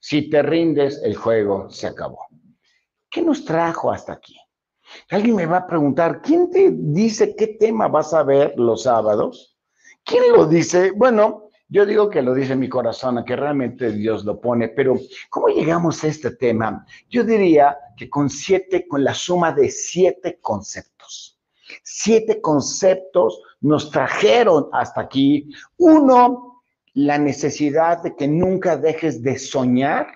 Si te rindes, el juego se acabó. ¿Qué nos trajo hasta aquí? Alguien me va a preguntar, ¿quién te dice qué tema vas a ver los sábados? ¿Quién lo dice? Bueno, yo digo que lo dice mi corazón, que realmente Dios lo pone, pero ¿cómo llegamos a este tema? Yo diría que con siete, con la suma de siete conceptos. Siete conceptos nos trajeron hasta aquí. Uno, la necesidad de que nunca dejes de soñar.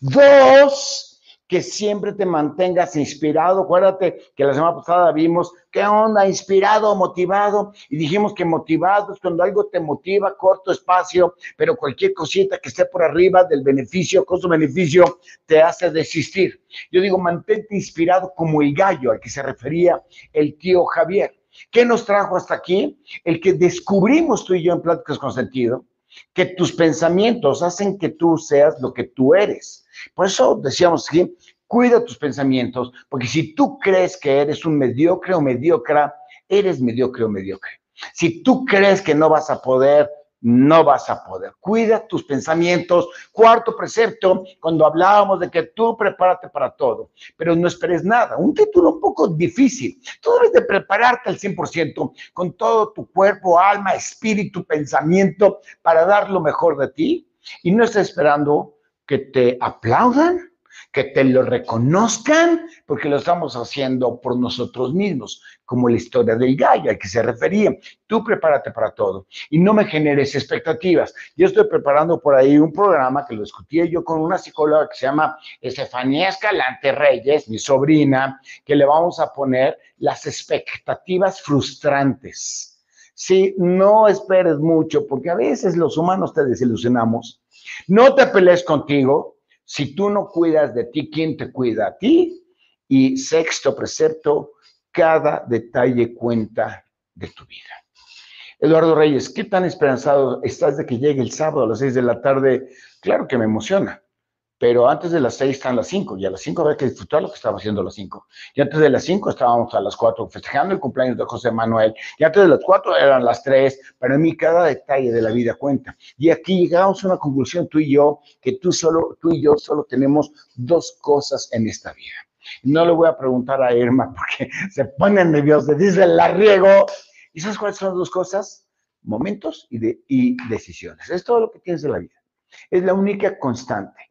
Dos, que siempre te mantengas inspirado. Acuérdate que la semana pasada vimos qué onda, inspirado, motivado, y dijimos que motivado es cuando algo te motiva, corto espacio, pero cualquier cosita que esté por arriba del beneficio, costo-beneficio, te hace desistir. Yo digo, mantente inspirado como el gallo al que se refería el tío Javier. ¿Qué nos trajo hasta aquí? El que descubrimos tú y yo en Pláticas con Sentido, que tus pensamientos hacen que tú seas lo que tú eres. Por eso decíamos aquí, cuida tus pensamientos, porque si tú crees que eres un mediocre o mediocra, eres mediocre o mediocre. Si tú crees que no vas a poder no vas a poder. Cuida tus pensamientos. Cuarto precepto, cuando hablábamos de que tú prepárate para todo, pero no esperes nada. Un título un poco difícil. Tú debes de prepararte al 100% con todo tu cuerpo, alma, espíritu, pensamiento para dar lo mejor de ti y no estés esperando que te aplaudan que te lo reconozcan, porque lo estamos haciendo por nosotros mismos, como la historia del gallo al que se refería. Tú prepárate para todo y no me generes expectativas. Yo estoy preparando por ahí un programa que lo discutí yo con una psicóloga que se llama Estefanía Escalante Reyes, mi sobrina, que le vamos a poner las expectativas frustrantes. Sí, no esperes mucho, porque a veces los humanos te desilusionamos. No te pelees contigo, si tú no cuidas de ti, ¿quién te cuida a ti? Y sexto precepto, cada detalle cuenta de tu vida. Eduardo Reyes, ¿qué tan esperanzado estás de que llegue el sábado a las seis de la tarde? Claro que me emociona pero antes de las seis están las cinco, y a las cinco había que disfrutar lo que estaba haciendo a las cinco. Y antes de las cinco estábamos a las cuatro festejando el cumpleaños de José Manuel, y antes de las cuatro eran las tres. Para mí cada detalle de la vida cuenta. Y aquí llegamos a una conclusión tú y yo, que tú, solo, tú y yo solo tenemos dos cosas en esta vida. No le voy a preguntar a Irma porque se pone nerviosa, dice la riego. ¿Y sabes cuáles son las dos cosas? Momentos y, de, y decisiones. Es todo lo que tienes de la vida. Es la única constante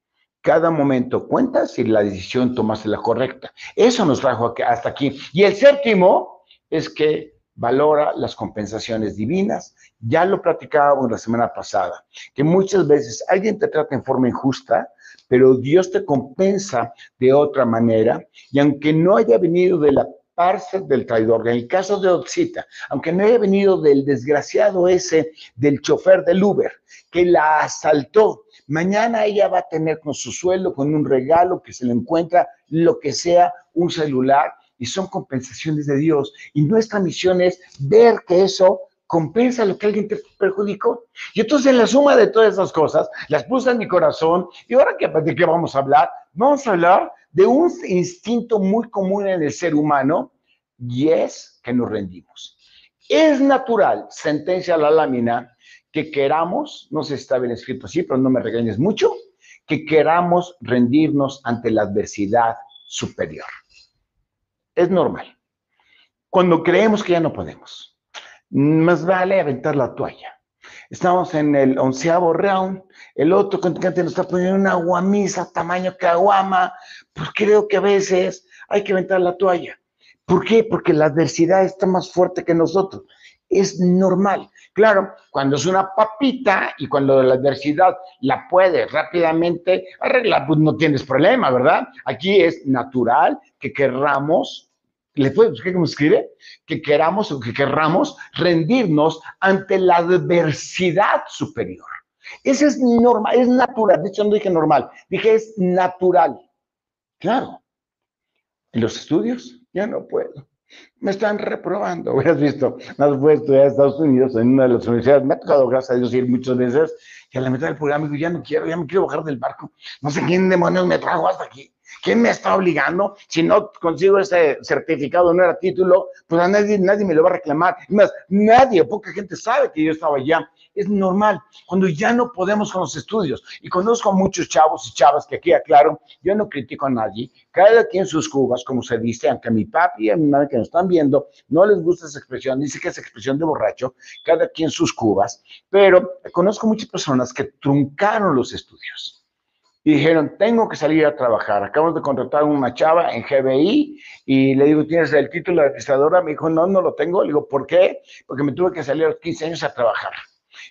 cada momento cuenta si la decisión tomaste la correcta. Eso nos trajo hasta aquí. Y el séptimo es que valora las compensaciones divinas. Ya lo platicábamos la semana pasada, que muchas veces alguien te trata en forma injusta, pero Dios te compensa de otra manera. Y aunque no haya venido de la parte del traidor, en el caso de Oxita, aunque no haya venido del desgraciado ese del chofer del Uber, que la asaltó, Mañana ella va a tener con su sueldo, con un regalo que se le encuentra, lo que sea, un celular, y son compensaciones de Dios. Y nuestra misión es ver que eso compensa lo que alguien te perjudicó. Y entonces en la suma de todas esas cosas, las puse en mi corazón, y ahora de qué vamos a hablar, vamos a hablar de un instinto muy común en el ser humano, y es que nos rendimos. Es natural, sentencia la lámina, que queramos, no sé si está bien escrito así, pero no me regañes mucho, que queramos rendirnos ante la adversidad superior. Es normal. Cuando creemos que ya no podemos, más vale aventar la toalla. Estamos en el onceavo round, el otro contrincante nos está poniendo una guamisa tamaño caguama, pues creo que a veces hay que aventar la toalla. ¿Por qué? Porque la adversidad está más fuerte que nosotros es normal. Claro, cuando es una papita y cuando la adversidad la puedes rápidamente arreglar, pues no tienes problema, ¿verdad? Aquí es natural que querramos, ¿le puedes buscar cómo escribe? Que queramos o que querramos rendirnos ante la adversidad superior. Eso es normal, es natural. De hecho, no dije normal, dije es natural. Claro. En los estudios ya no puedo me están reprobando. Hubieras visto, no has estudiar a Estados Unidos en una de las universidades. Me ha tocado, gracias a Dios, ir muchas veces. Y a la mitad del programa digo, ya no quiero, ya me quiero bajar del barco. No sé quién demonios me trajo hasta aquí. ¿Quién me está obligando? Si no consigo ese certificado, no era título, pues a nadie, nadie me lo va a reclamar. Más, nadie, poca gente sabe que yo estaba allá. Es normal. Cuando ya no podemos con los estudios, y conozco a muchos chavos y chavas que aquí aclaro, yo no critico a nadie, cada quien sus cubas, como se dice, aunque a mi papi y a mi madre que nos están viendo no les gusta esa expresión, dice que es expresión de borracho, cada quien sus cubas, pero conozco muchas personas que truncaron los estudios y dijeron, tengo que salir a trabajar. Acabamos de contratar a una chava en GBI y le digo, ¿tienes el título de administradora? Me dijo, no, no lo tengo. Le digo, ¿por qué? Porque me tuve que salir a los 15 años a trabajar.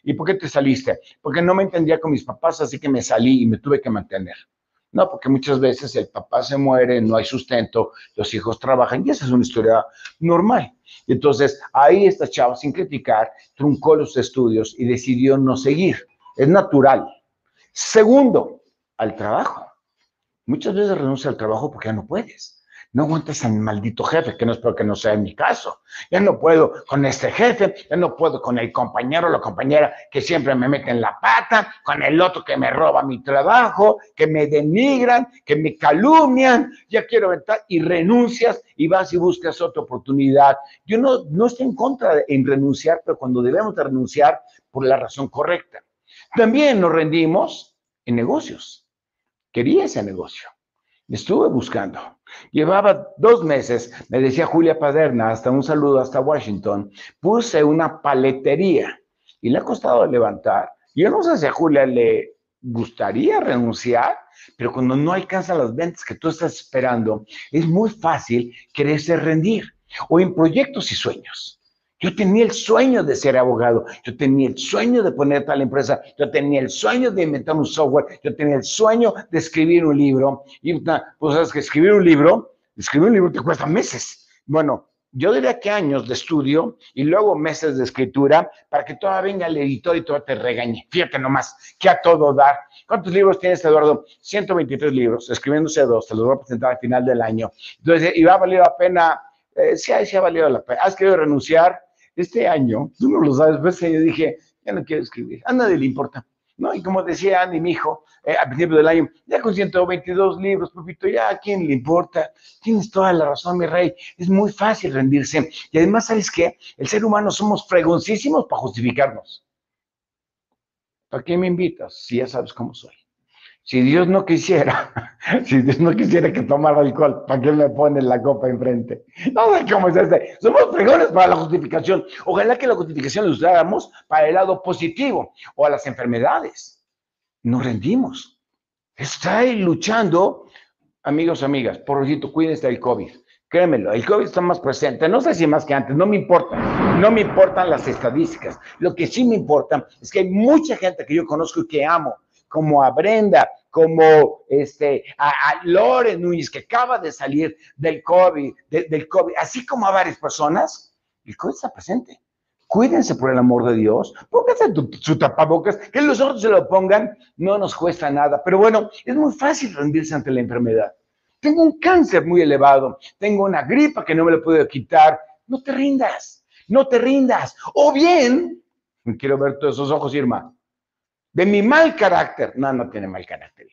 ¿Y por qué te saliste? Porque no me entendía con mis papás, así que me salí y me tuve que mantener. No, porque muchas veces el papá se muere, no hay sustento, los hijos trabajan y esa es una historia normal. Entonces, ahí esta chava, sin criticar, truncó los estudios y decidió no seguir. Es natural. Segundo, al trabajo. Muchas veces renuncia al trabajo porque ya no puedes. No aguantas al maldito jefe, que no espero que no sea mi caso. Ya no puedo con este jefe, ya no puedo con el compañero o la compañera que siempre me mete en la pata, con el otro que me roba mi trabajo, que me denigran, que me calumnian. Ya quiero entrar y renuncias y vas y buscas otra oportunidad. Yo no, no estoy en contra de en renunciar, pero cuando debemos de renunciar por la razón correcta. También nos rendimos en negocios quería ese negocio. Estuve buscando. Llevaba dos meses, me decía Julia Paderna, hasta un saludo hasta Washington, puse una paletería y le ha costado levantar. Yo no sé si a Julia le gustaría renunciar, pero cuando no alcanza las ventas que tú estás esperando, es muy fácil quererse rendir o en proyectos y sueños. Yo tenía el sueño de ser abogado, yo tenía el sueño de poner tal empresa, yo tenía el sueño de inventar un software, yo tenía el sueño de escribir un libro. Y pues sabes que escribir un libro, escribir un libro te cuesta meses. Bueno, yo diría que años de estudio y luego meses de escritura para que todavía venga el editor y todo te regañe. Fíjate nomás, que a todo dar. ¿Cuántos libros tienes, Eduardo? 123 libros, escribiéndose dos, te los voy a presentar al final del año. Entonces, ¿y va a valer la pena? Eh, sí, sí ha valido la pena. ¿Has querido renunciar? Este año, tú no lo sabes, pues yo dije, ya no quiero escribir, a nadie le importa. ¿No? Y como decía Andy, mi hijo, eh, al principio del año, ya con 122 libros, papito, ya a quién le importa. Tienes toda la razón, mi rey. Es muy fácil rendirse. Y además, ¿sabes qué? El ser humano somos fregoncísimos para justificarnos. ¿Para qué me invitas? Si ya sabes cómo soy. Si Dios no quisiera, si Dios no quisiera que tomara alcohol, ¿para qué me pone la copa enfrente? No sé cómo es este. Somos fregones para la justificación. Ojalá que la justificación la usáramos para el lado positivo o a las enfermedades. Nos rendimos. Está luchando, amigos, amigas, por ejemplo, cuídense del COVID. Créemelo, el COVID está más presente, no sé si más que antes, no me importa, no me importan las estadísticas. Lo que sí me importa es que hay mucha gente que yo conozco y que amo, como a Brenda, como este, a, Lore Núñez, que acaba de salir del COVID, del COVID, así como a varias personas, el COVID está presente. Cuídense por el amor de Dios, pónganse su tapabocas, que los otros se lo pongan, no nos cuesta nada. Pero bueno, es muy fácil rendirse ante la enfermedad. Tengo un cáncer muy elevado, tengo una gripa que no me lo puedo quitar. No te rindas, no te rindas. O bien, quiero ver todos esos ojos, Irma, de mi mal carácter. No, no tiene mal carácter,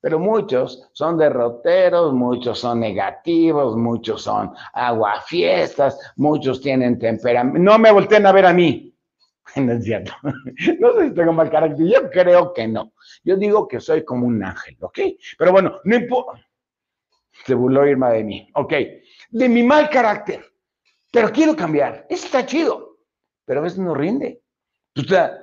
pero muchos son derroteros, muchos son negativos, muchos son aguafiestas, muchos tienen temperamento. No me volteen a ver a mí. No es cierto. No sé si tengo mal carácter. Yo creo que no. Yo digo que soy como un ángel, ¿ok? Pero bueno, no importa. Se burló Irma de mí. Ok. De mi mal carácter. Pero quiero cambiar. Eso está chido. Pero a veces no rinde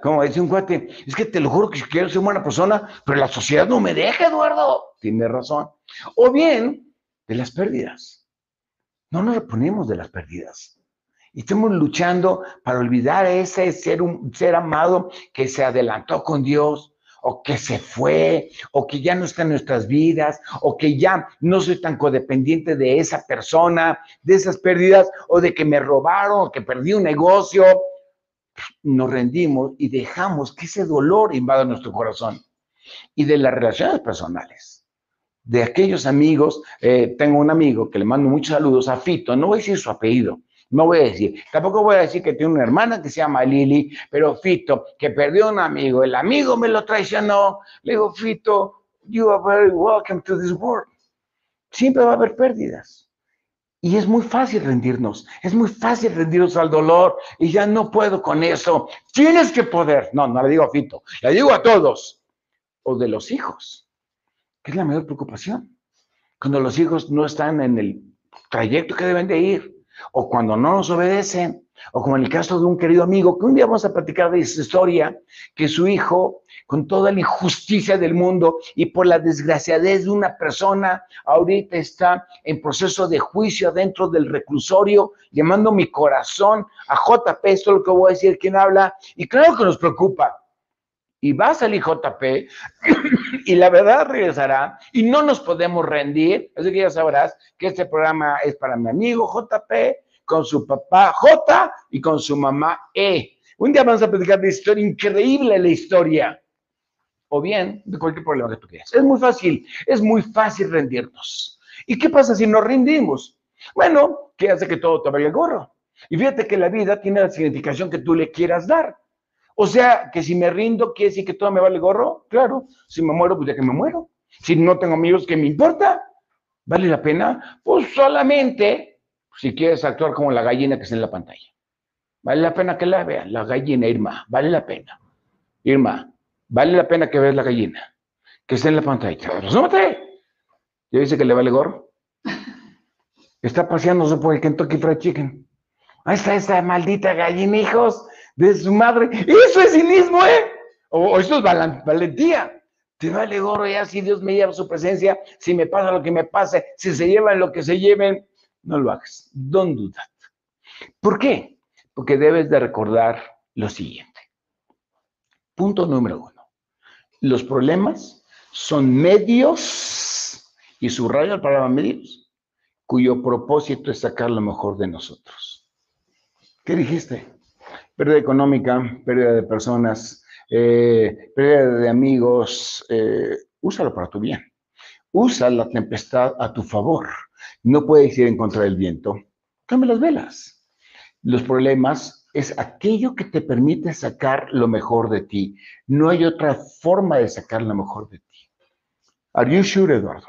como decía un cuate, es que te lo juro que quiero ser buena persona, pero la sociedad no me deja, Eduardo. Tiene razón. O bien, de las pérdidas. No nos reponemos de las pérdidas. Y estamos luchando para olvidar ese ser, un, ser amado que se adelantó con Dios, o que se fue, o que ya no está en nuestras vidas, o que ya no soy tan codependiente de esa persona, de esas pérdidas, o de que me robaron, o que perdí un negocio, nos rendimos y dejamos que ese dolor invada nuestro corazón. Y de las relaciones personales, de aquellos amigos, eh, tengo un amigo que le mando muchos saludos a Fito, no voy a decir su apellido, no voy a decir, tampoco voy a decir que tiene una hermana que se llama Lili, pero Fito, que perdió un amigo, el amigo me lo traicionó, le digo, Fito, you are very welcome to this world. Siempre va a haber pérdidas. Y es muy fácil rendirnos, es muy fácil rendirnos al dolor y ya no puedo con eso. Tienes que poder. No, no le digo a Fito, le digo a todos. O de los hijos, que es la mayor preocupación. Cuando los hijos no están en el trayecto que deben de ir, o cuando no nos obedecen, o como en el caso de un querido amigo, que un día vamos a platicar de esa historia, que su hijo, con toda la injusticia del mundo y por la desgraciadez de una persona, ahorita está en proceso de juicio dentro del reclusorio, llamando mi corazón a JP, esto es lo que voy a decir, quien habla, y claro que nos preocupa. Y va a salir JP y la verdad regresará y no nos podemos rendir. Así que ya sabrás que este programa es para mi amigo JP, con su papá J y con su mamá E. Un día vamos a platicar de historia increíble, la historia. O bien, de cualquier problema que tú quieras. Es muy fácil, es muy fácil rendirnos. ¿Y qué pasa si nos rendimos? Bueno, ¿qué hace que todo te vaya el gorro? Y fíjate que la vida tiene la significación que tú le quieras dar. O sea, que si me rindo, ¿quiere decir que todo me vale gorro? Claro. Si me muero, pues ya que me muero. Si no tengo amigos, ¿qué me importa? ¿Vale la pena? Pues solamente si quieres actuar como la gallina que está en la pantalla. Vale la pena que la vean, la gallina Irma, vale la pena. Irma, vale la pena que veas la gallina que está en la pantalla. ¡Súmate! ¿Ya dice que le vale gorro? Está paseándose por el Kentucky Fried Chicken. Ahí está esa maldita gallina, hijos, de su madre. Eso es cinismo, ¿eh? O, eso es valentía. Te vale gorro ya si Dios me lleva su presencia, si me pasa lo que me pase, si se llevan lo que se lleven no lo hagas. Don't do that. ¿Por qué? Porque debes de recordar lo siguiente. Punto número uno. Los problemas son medios, y subrayo el palabra medios, cuyo propósito es sacar lo mejor de nosotros. ¿Qué dijiste? Pérdida económica, pérdida de personas, eh, pérdida de amigos, eh, úsalo para tu bien. Usa la tempestad a tu favor. No puedes ir en contra del viento. Cambia las velas. Los problemas es aquello que te permite sacar lo mejor de ti. No hay otra forma de sacar lo mejor de ti. Are you sure, Eduardo?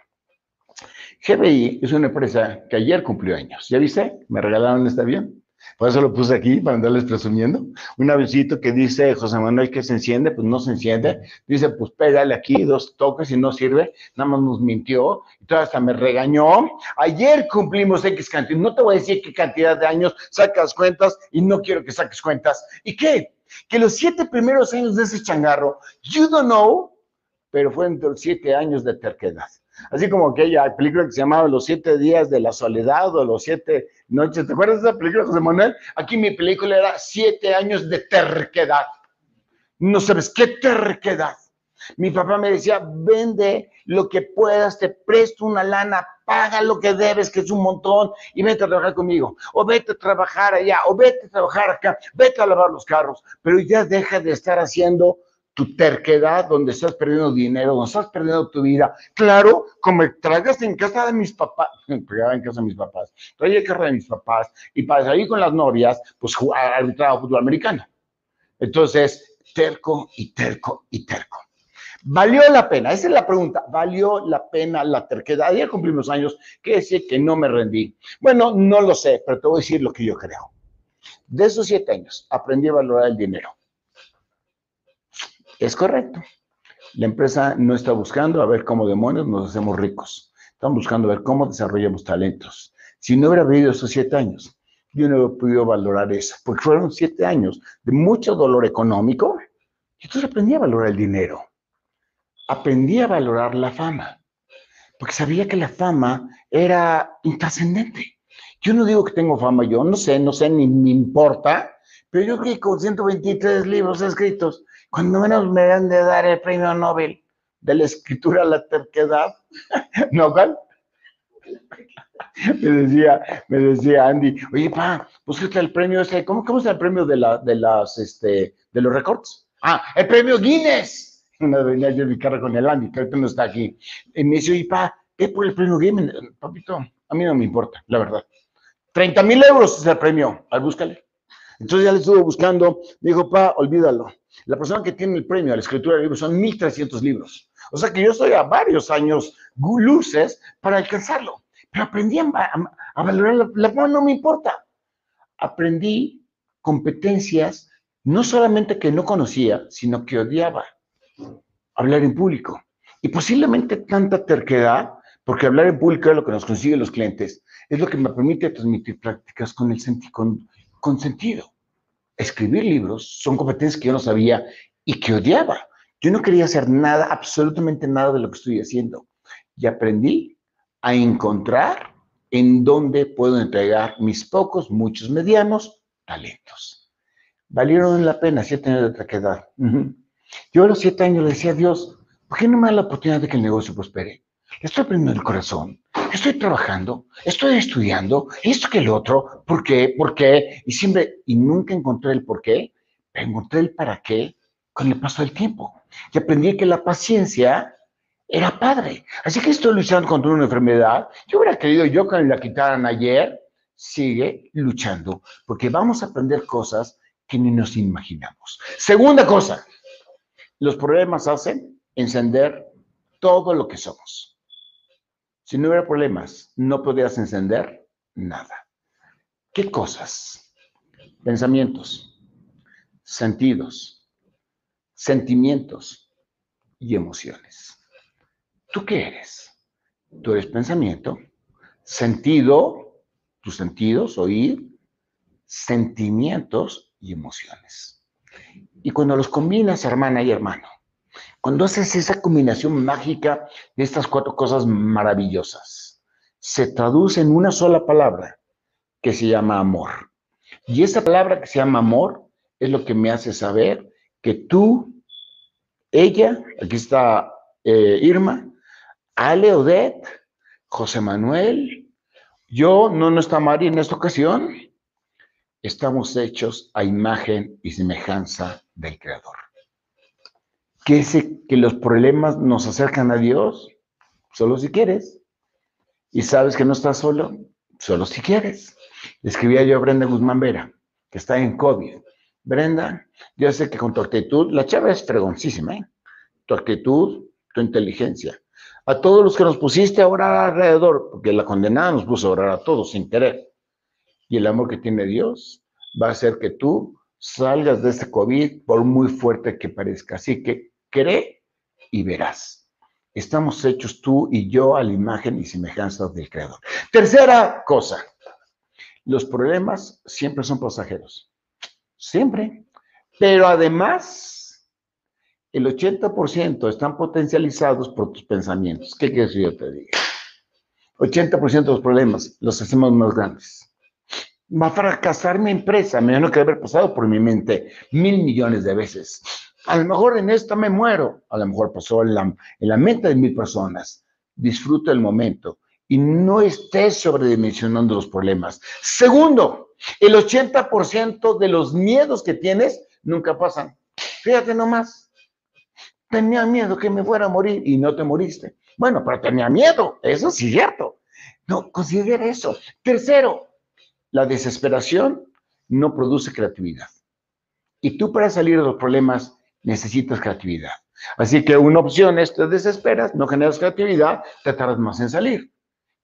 GBI es una empresa que ayer cumplió años. ¿Ya viste? Me regalaron este avión. Por eso lo puse aquí, para andarles presumiendo. Un avioncito que dice José Manuel que se enciende, pues no se enciende. Dice, pues pégale aquí dos toques y no sirve. Nada más nos mintió. Y todo hasta me regañó. Ayer cumplimos X cantidad. No te voy a decir qué cantidad de años sacas cuentas y no quiero que saques cuentas. ¿Y qué? Que los siete primeros años de ese changarro, you don't know, pero fueron siete años de terquedad. Así como aquella película que se llamaba Los siete días de la soledad o Los siete noches. ¿Te acuerdas de esa película, José Manuel? Aquí mi película era Siete años de terquedad. No sabes qué terquedad. Mi papá me decía, vende lo que puedas, te presto una lana, paga lo que debes, que es un montón, y vete a trabajar conmigo. O vete a trabajar allá, o vete a trabajar acá, vete a lavar los carros. Pero ya deja de estar haciendo tu terquedad, donde estás perdiendo dinero, donde estás perdiendo tu vida. Claro, como tragas en casa de mis papás, en casa de mis papás, traía en casa de mis papás, y para salir con las novias, pues arbitraba fútbol americano. Entonces, terco y terco y terco. ¿Valió la pena? Esa es la pregunta. ¿Valió la pena la terquedad? Ya cumplimos años, que decir que no me rendí. Bueno, no lo sé, pero te voy a decir lo que yo creo. De esos siete años, aprendí a valorar el dinero es correcto. La empresa no está buscando a ver cómo demonios nos hacemos ricos. Están buscando a ver cómo desarrollamos talentos. Si no hubiera vivido esos siete años, yo no hubiera podido valorar eso, porque fueron siete años de mucho dolor económico. Y entonces aprendí a valorar el dinero. Aprendí a valorar la fama, porque sabía que la fama era intrascendente. Yo no digo que tengo fama, yo no sé, no sé, ni me importa, pero yo creo que con 123 libros escritos, cuando menos me dan de dar el premio Nobel de la escritura a la terquedad, ¿no, cuál? me decía, me decía Andy, oye, pa, está el premio ese, ¿cómo, cómo está el premio de, la, de, las, este, de los récords? Ah, el premio Guinness. Una venía yo en mi carro con el Andy, que ahorita no está aquí. Y me dice, oye, pa, ¿qué por el premio Guinness? Papito, a mí no me importa, la verdad. 30 mil euros es el premio, al búscale. Entonces ya le estuvo buscando, me dijo, pa, olvídalo. La persona que tiene el premio a la escritura de libros son 1.300 libros. O sea que yo estoy a varios años luces para alcanzarlo. Pero aprendí a, valorar la, la no me importa. Aprendí competencias no solamente que no conocía, sino que odiaba. Hablar en público. Y posiblemente tanta terquedad, porque hablar en público es lo que nos consigue los clientes, es lo que me permite transmitir prácticas con, el con, con sentido. Escribir libros son competencias que yo no sabía y que odiaba. Yo no quería hacer nada, absolutamente nada de lo que estoy haciendo. Y aprendí a encontrar en dónde puedo entregar mis pocos, muchos medianos talentos. Valieron la pena siete años de traquedad. Yo a los siete años le decía a Dios, ¿por qué no me da la oportunidad de que el negocio prospere? Estoy aprendiendo el corazón, estoy trabajando, estoy estudiando, esto que el otro, ¿por qué? ¿Por qué? Y siempre, y nunca encontré el por qué, pero encontré el para qué con el paso del tiempo. Y aprendí que la paciencia era padre. Así que estoy luchando contra una enfermedad. Yo hubiera querido yo que me la quitaran ayer. Sigue luchando, porque vamos a aprender cosas que ni nos imaginamos. Segunda cosa, los problemas hacen encender todo lo que somos. Si no hubiera problemas, no podrías encender nada. ¿Qué cosas? Pensamientos, sentidos, sentimientos y emociones. ¿Tú qué eres? Tú eres pensamiento, sentido, tus sentidos, oír, sentimientos y emociones. Y cuando los combinas, hermana y hermano, cuando haces esa combinación mágica de estas cuatro cosas maravillosas, se traduce en una sola palabra que se llama amor. Y esa palabra que se llama amor es lo que me hace saber que tú, ella, aquí está eh, Irma, Ale Odette, José Manuel, yo, no, no está Mari en esta ocasión, estamos hechos a imagen y semejanza del Creador que, que los problemas nos acercan a Dios, solo si quieres. Y sabes que no estás solo, solo si quieres. Escribía yo a Brenda Guzmán Vera, que está en COVID. Brenda, yo sé que con tu actitud, la chava es fregoncísima, ¿eh? Tu actitud, tu inteligencia. A todos los que nos pusiste a orar alrededor, porque la condenada nos puso a orar a todos sin querer. Y el amor que tiene Dios va a hacer que tú salgas de este COVID por muy fuerte que parezca. Así que cree y verás. Estamos hechos tú y yo a la imagen y semejanza del Creador. Tercera cosa, los problemas siempre son pasajeros. Siempre. Pero además, el 80% están potencializados por tus pensamientos. ¿Qué quieres que yo te diga? 80% de los problemas los hacemos más grandes. Va a fracasar mi empresa, me no que haber pasado por mi mente mil millones de veces. A lo mejor en esta me muero, a lo mejor pasó en la, en la mente de mil personas. Disfruta el momento y no estés sobredimensionando los problemas. Segundo, el 80% de los miedos que tienes nunca pasan. Fíjate nomás. Tenía miedo que me fuera a morir y no te moriste. Bueno, pero tenía miedo, eso sí es cierto. No, considera eso. Tercero, la desesperación no produce creatividad. Y tú para salir de los problemas necesitas creatividad. Así que una opción es te desesperas, no generas creatividad, te tardas más en salir.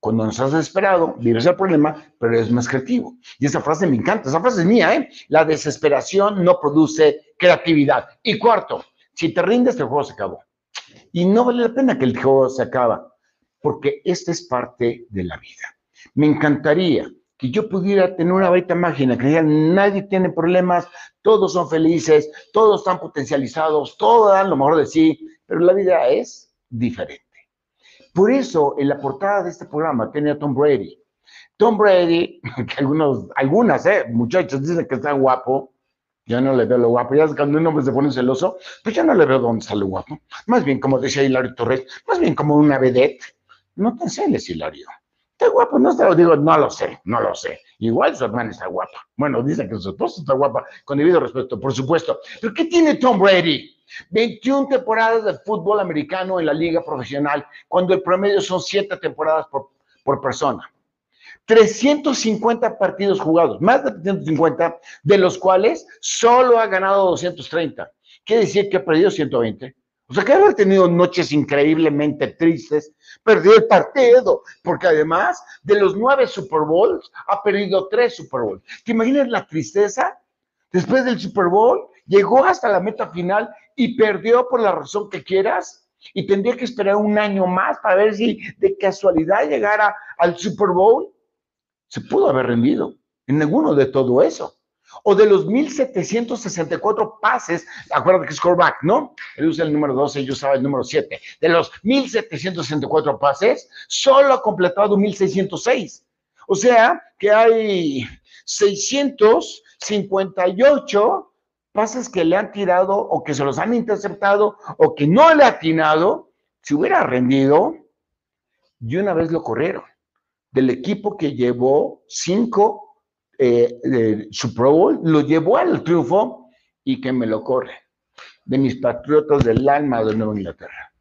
Cuando no estás desesperado, vives el problema, pero eres más creativo. Y esa frase me encanta, esa frase es mía, ¿eh? La desesperación no produce creatividad. Y cuarto, si te rindes, el juego se acabó. Y no vale la pena que el juego se acaba, porque esta es parte de la vida. Me encantaría que yo pudiera tener una varita mágica, que nadie tiene problemas, todos son felices, todos están potencializados, todos dan lo mejor de sí, pero la vida es diferente. Por eso, en la portada de este programa tenía Tom Brady. Tom Brady, que algunos, algunas, eh, muchachos dicen que está guapo, ya no le veo lo guapo, ya cuando un hombre se pone celoso, pues ya no le veo dónde sale guapo. Más bien, como decía Hilario Torres, más bien como una vedette. No te enceles, Hilario. ¿Está guapo? No está, digo, no lo sé, no lo sé. Igual su hermana está guapa. Bueno, dicen que su esposa está guapa, con debido respeto, por supuesto. Pero ¿qué tiene Tom Brady? 21 temporadas de fútbol americano en la liga profesional, cuando el promedio son 7 temporadas por, por persona. 350 partidos jugados, más de 350, de los cuales solo ha ganado 230. Quiere decir que ha perdido 120. O sea, que haber tenido noches increíblemente tristes, perdió el partido, porque además de los nueve Super Bowls, ha perdido tres Super Bowls. ¿Te imaginas la tristeza? Después del Super Bowl, llegó hasta la meta final y perdió por la razón que quieras y tendría que esperar un año más para ver si de casualidad llegara al Super Bowl. Se pudo haber rendido en ninguno de todo eso. O de los 1764 pases, acuérdate que es scoreback, ¿no? Él usa el número 12, yo usaba el número 7. De los 1764 pases, solo ha completado 1606. O sea que hay 658 pases que le han tirado o que se los han interceptado o que no le ha atinado, si hubiera rendido, y una vez lo corrieron. Del equipo que llevó cinco eh, Super Bowl, lo llevó al triunfo y que me lo corre. De mis patriotas del alma de Nueva Inglaterra.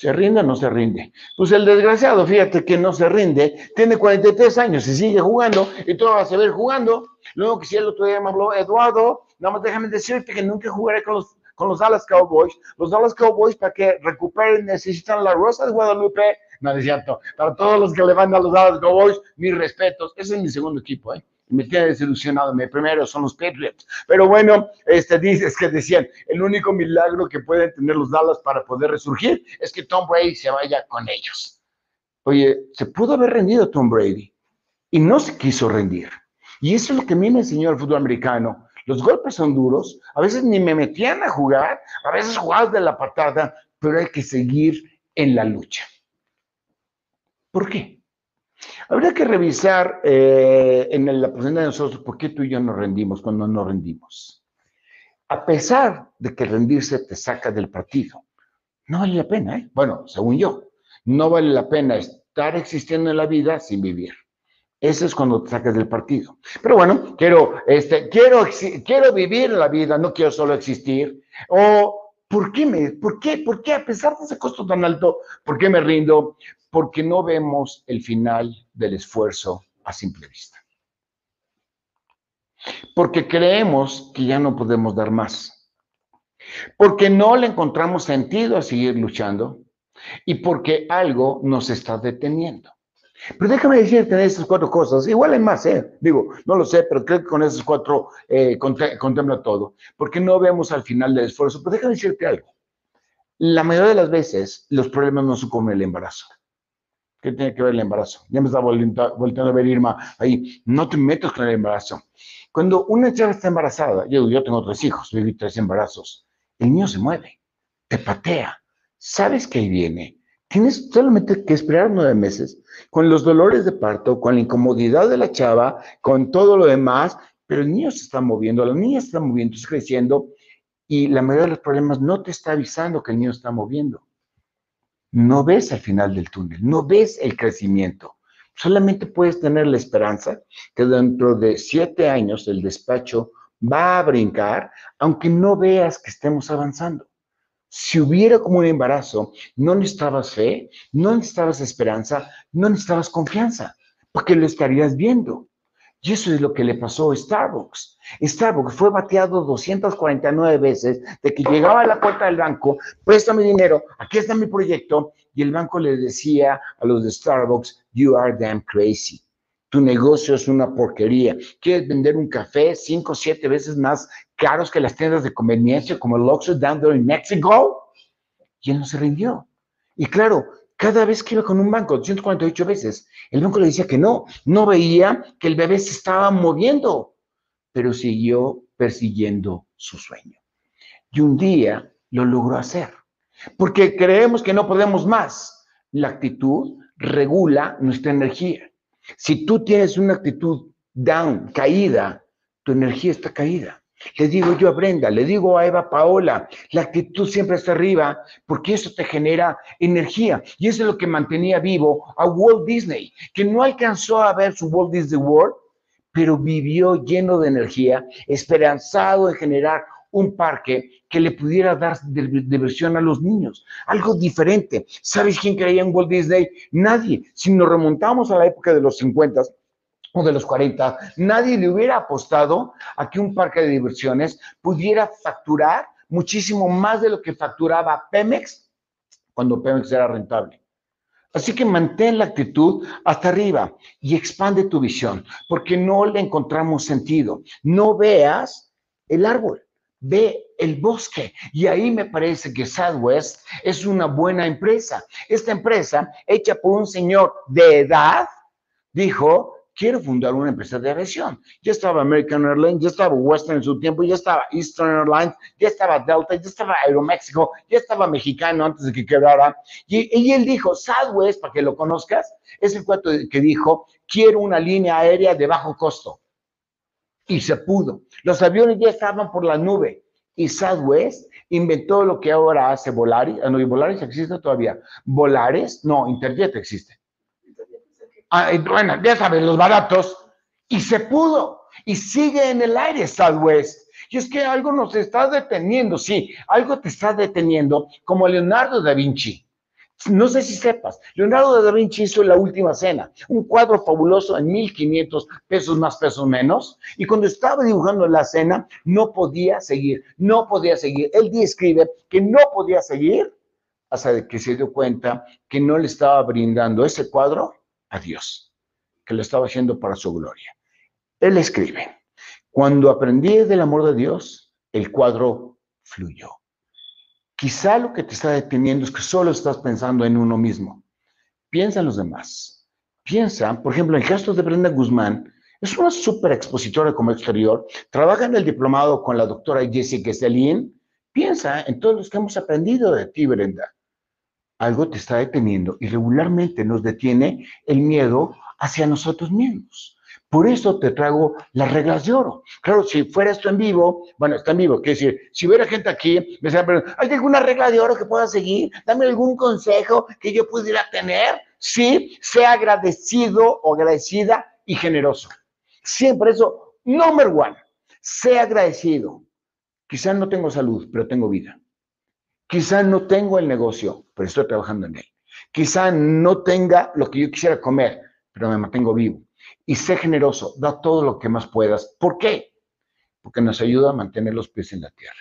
¿Se rinde o no se rinde? Pues el desgraciado, fíjate que no se rinde, tiene 43 años y sigue jugando y todo va a seguir jugando. Luego que si el otro día me habló Eduardo, nada más déjame decirte que nunca jugaré con los, con los Dallas Cowboys. Los Dallas Cowboys para que recuperen necesitan la Rosa de Guadalupe. No, es cierto. Para todos los que le van a los Dallas Cowboys, mis respetos. Ese es mi segundo equipo, ¿eh? me tiene desilusionado. Mi primero son los Patriots. Pero bueno, este, dices que decían, el único milagro que pueden tener los Dallas para poder resurgir es que Tom Brady se vaya con ellos. Oye, se pudo haber rendido Tom Brady y no se quiso rendir. Y eso es lo que a mí me enseñó el fútbol americano. Los golpes son duros, a veces ni me metían a jugar, a veces jugabas de la patada, pero hay que seguir en la lucha. ¿Por qué? Habría que revisar eh, en la presentación de nosotros por qué tú y yo nos rendimos cuando no rendimos. A pesar de que rendirse te saca del partido, no vale la pena, ¿eh? Bueno, según yo, no vale la pena estar existiendo en la vida sin vivir. Eso es cuando te sacas del partido. Pero bueno, quiero, este, quiero, quiero vivir la vida, no quiero solo existir. O, ¿por qué me, por qué, por qué a pesar de ese costo tan alto, por qué me rindo? porque no vemos el final del esfuerzo a simple vista. Porque creemos que ya no podemos dar más. Porque no le encontramos sentido a seguir luchando y porque algo nos está deteniendo. Pero déjame decirte de esas cuatro cosas, igual hay más, ¿eh? digo, no lo sé, pero creo que con esas cuatro eh, contempla todo, porque no vemos al final del esfuerzo. Pero déjame decirte algo, la mayoría de las veces los problemas no son como el embarazo. ¿Qué tiene que ver el embarazo? Ya me está volviendo, a ver Irma ahí. No te metas con el embarazo. Cuando una chava está embarazada, yo, yo tengo tres hijos, viví tres embarazos, el niño se mueve, te patea. Sabes que ahí viene. Tienes solamente que esperar nueve meses con los dolores de parto, con la incomodidad de la chava, con todo lo demás, pero el niño se está moviendo, la niña se está moviendo, está creciendo y la mayoría de los problemas no te está avisando que el niño está moviendo no ves al final del túnel, no ves el crecimiento. Solamente puedes tener la esperanza que dentro de siete años el despacho va a brincar, aunque no veas que estemos avanzando. Si hubiera como un embarazo, no necesitabas fe, no necesitabas esperanza, no necesitabas confianza, porque lo estarías viendo. Y eso es lo que le pasó a Starbucks. Starbucks fue bateado 249 veces de que llegaba a la puerta del banco, préstame dinero, aquí está mi proyecto, y el banco le decía a los de Starbucks, you are damn crazy. Tu negocio es una porquería. ¿Quieres vender un café cinco o siete veces más caros que las tiendas de conveniencia como el Oxxo down there in Mexico? Y él no se rindió. Y claro, cada vez que iba con un banco, 248 veces, el banco le decía que no, no veía que el bebé se estaba moviendo, pero siguió persiguiendo su sueño. Y un día lo logró hacer, porque creemos que no podemos más. La actitud regula nuestra energía. Si tú tienes una actitud down, caída, tu energía está caída. Le digo yo a Brenda, le digo a Eva Paola, la actitud siempre está arriba porque eso te genera energía. Y eso es lo que mantenía vivo a Walt Disney, que no alcanzó a ver su Walt Disney World, pero vivió lleno de energía, esperanzado en generar un parque que le pudiera dar diversión a los niños, algo diferente. ¿Sabes quién creía en Walt Disney? Nadie. Si nos remontamos a la época de los 50 o de los 40, nadie le hubiera apostado a que un parque de diversiones pudiera facturar muchísimo más de lo que facturaba Pemex cuando Pemex era rentable. Así que mantén la actitud hasta arriba y expande tu visión, porque no le encontramos sentido. No veas el árbol, ve el bosque. Y ahí me parece que Southwest es una buena empresa. Esta empresa, hecha por un señor de edad, dijo, quiero fundar una empresa de aviación. Ya estaba American Airlines, ya estaba Western en su tiempo, ya estaba Eastern Airlines, ya estaba Delta, ya estaba Aeroméxico, ya estaba Mexicano antes de que quebrara. Y, él dijo, Southwest, para que lo conozcas, es el cuarto que dijo, quiero una línea aérea de bajo costo. Y se pudo. Los aviones ya estaban por la nube. Y Southwest inventó lo que ahora hace Volaris. Ah, no, Volaris existe todavía. Volares, no, Interjet existe bueno, ya saben, los baratos, y se pudo, y sigue en el aire Southwest. Y es que algo nos está deteniendo, sí, algo te está deteniendo, como Leonardo da Vinci. No sé si sepas, Leonardo da Vinci hizo La Última Cena, un cuadro fabuloso en 1500 pesos más, pesos menos, y cuando estaba dibujando la cena, no podía seguir, no podía seguir. Él describe que no podía seguir hasta que se dio cuenta que no le estaba brindando ese cuadro a Dios, que lo estaba haciendo para su gloria. Él escribe, cuando aprendí del amor de Dios, el cuadro fluyó. Quizá lo que te está deteniendo es que solo estás pensando en uno mismo. Piensa en los demás. Piensa, por ejemplo, en caso de Brenda Guzmán, es una súper expositora como exterior, trabaja en el diplomado con la doctora Jessica Estelín. Piensa en todos los que hemos aprendido de ti, Brenda algo te está deteniendo y regularmente nos detiene el miedo hacia nosotros mismos. Por eso te traigo las reglas de oro. Claro, si fuera esto en vivo, bueno, está en vivo, quiere decir, si hubiera gente aquí, me pero ¿hay alguna regla de oro que pueda seguir? Dame algún consejo que yo pudiera tener. Sí, sea agradecido o agradecida y generoso. Siempre eso, number one, sea agradecido. Quizás no tengo salud, pero tengo vida. Quizá no tengo el negocio, pero estoy trabajando en él. Quizá no tenga lo que yo quisiera comer, pero me mantengo vivo. Y sé generoso, da todo lo que más puedas. ¿Por qué? Porque nos ayuda a mantener los pies en la tierra.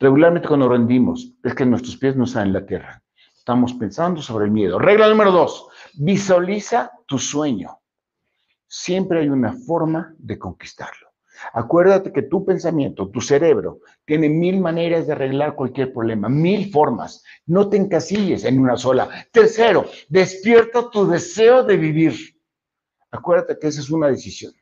Regularmente cuando rendimos, es que nuestros pies no están en la tierra. Estamos pensando sobre el miedo. Regla número dos, visualiza tu sueño. Siempre hay una forma de conquistarlo. Acuérdate que tu pensamiento, tu cerebro, tiene mil maneras de arreglar cualquier problema, mil formas. No te encasilles en una sola. Tercero, despierta tu deseo de vivir. Acuérdate que esa es una decisión.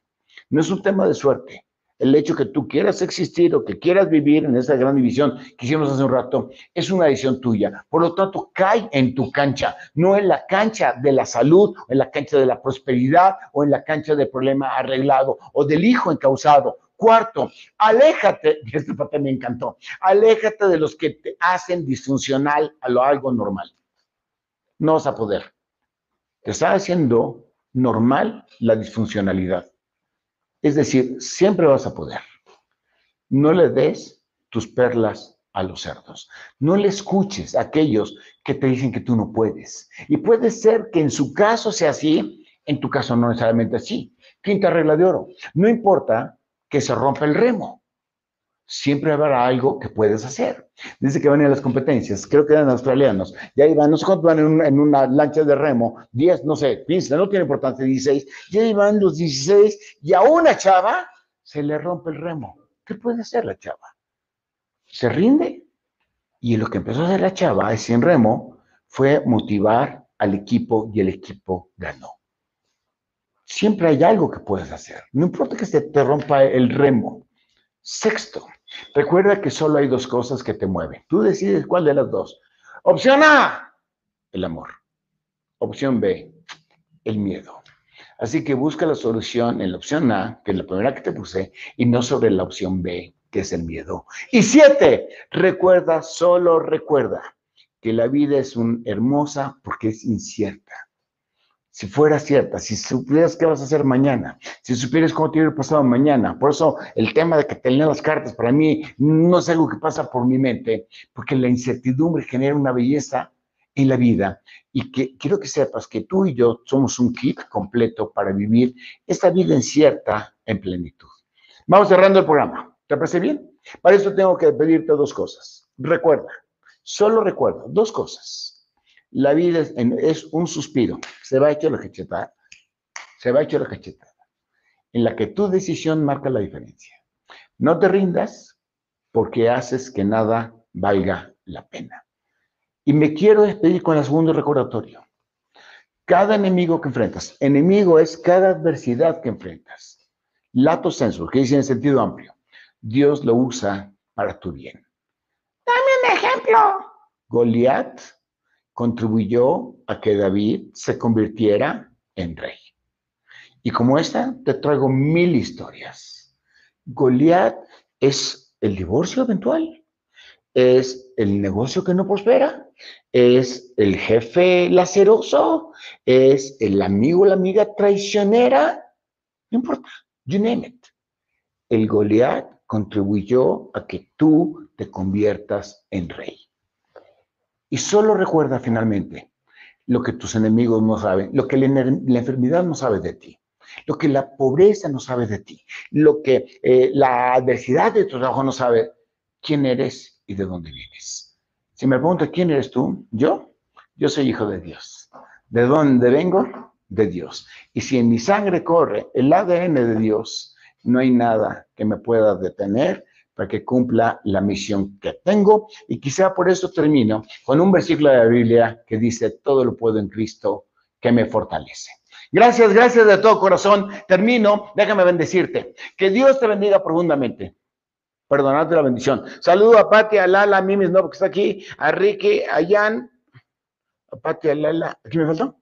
No es un tema de suerte. El hecho que tú quieras existir o que quieras vivir en esa gran división que hicimos hace un rato es una decisión tuya. Por lo tanto, cae en tu cancha, no en la cancha de la salud, en la cancha de la prosperidad o en la cancha del problema arreglado o del hijo encausado. Cuarto, aléjate, este parte me encantó, aléjate de los que te hacen disfuncional a lo algo normal. No vas a poder. Te está haciendo normal la disfuncionalidad. Es decir, siempre vas a poder. No le des tus perlas a los cerdos. No le escuches a aquellos que te dicen que tú no puedes. Y puede ser que en su caso sea así, en tu caso no necesariamente así. Quinta regla de oro. No importa que se rompa el remo siempre habrá algo que puedes hacer. Dice que van a las competencias, creo que eran australianos, ya iban, no sé cuántos van en, una lancha de remo, 10, no sé, 15, no tiene importancia, 16, ya iban los 16 y a una chava se le rompe el remo. ¿Qué puede hacer la chava? Se rinde. Y lo que empezó a hacer la chava, sin remo, fue motivar al equipo y el equipo ganó. Siempre hay algo que puedes hacer. No importa que se te rompa el remo. Sexto, Recuerda que solo hay dos cosas que te mueven. Tú decides cuál de las dos. Opción A, el amor. Opción B, el miedo. Así que busca la solución en la opción A, que es la primera que te puse, y no sobre la opción B, que es el miedo. Y siete, recuerda, solo recuerda que la vida es un hermosa porque es incierta. Si fuera cierta, si supieras qué vas a hacer mañana, si supieras cómo te hubiera pasado mañana. Por eso el tema de que te las cartas para mí no es algo que pasa por mi mente, porque la incertidumbre genera una belleza en la vida y que quiero que sepas que tú y yo somos un kit completo para vivir esta vida incierta en plenitud. Vamos cerrando el programa. ¿Te parece bien? Para eso tengo que pedirte dos cosas. Recuerda, solo recuerda dos cosas la vida es, un suspiro. Se va a echar la cachetada. Se va a echar la cachetada. En la que tu decisión marca la diferencia. No te rindas porque haces que nada valga la pena. Y me quiero despedir con el segundo recordatorio. Cada enemigo que enfrentas, enemigo es cada adversidad que enfrentas. Lato senso, que dice en sentido amplio, Dios lo usa para tu bien. Dame un ejemplo. Goliat contribuyó a que David se convirtiera en rey. Y como esta, te traigo mil historias. Goliat es el divorcio eventual, es el negocio que no prospera, es el jefe laceroso, es el amigo o la amiga traicionera, no importa, you name it. El Goliat contribuyó a que tú te conviertas en rey. Y solo recuerda finalmente lo que tus enemigos no saben, lo que la, enfermedad no sabe de ti, lo que la pobreza no sabe de ti, lo que eh, la adversidad de tu trabajo no sabe, quién eres y de dónde vienes. Si me pregunto quién eres tú, yo, yo soy hijo de Dios. ¿De dónde vengo? De Dios. Y si en mi sangre corre el ADN de Dios, no hay nada que me pueda detener para que cumpla la misión que tengo. Y quizá por eso termino con un versículo de la Biblia que dice, todo lo puedo en Cristo que me fortalece. Gracias, gracias de todo corazón. Termino, déjame bendecirte. Que Dios te bendiga profundamente. Perdonate la bendición. Saludo a Pati, a Lala, a Mimis, no, porque está aquí, a Ricky, a Jan, a Pati, a Lala. ¿Aquí me faltó?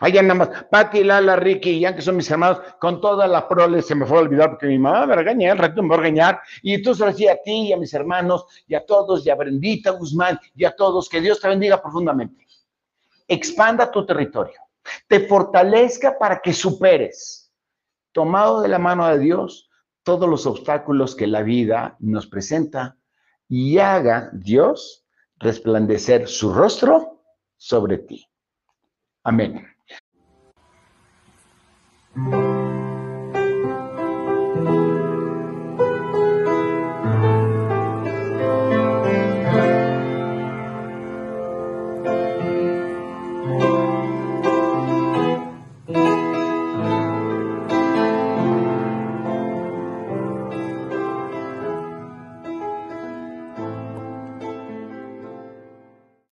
Allá nada más, Pati, Lala, Ricky y Jan, que son mis hermanos, con toda la prole se me fue a olvidar porque mi mamá me regaña, el rato me va a regañar. Y entonces así a ti y a mis hermanos y a todos, y a Brendita Guzmán y a todos, que Dios te bendiga profundamente. Expanda tu territorio, te fortalezca para que superes, tomado de la mano de Dios, todos los obstáculos que la vida nos presenta y haga Dios resplandecer su rostro sobre ti. Amén. Thank you.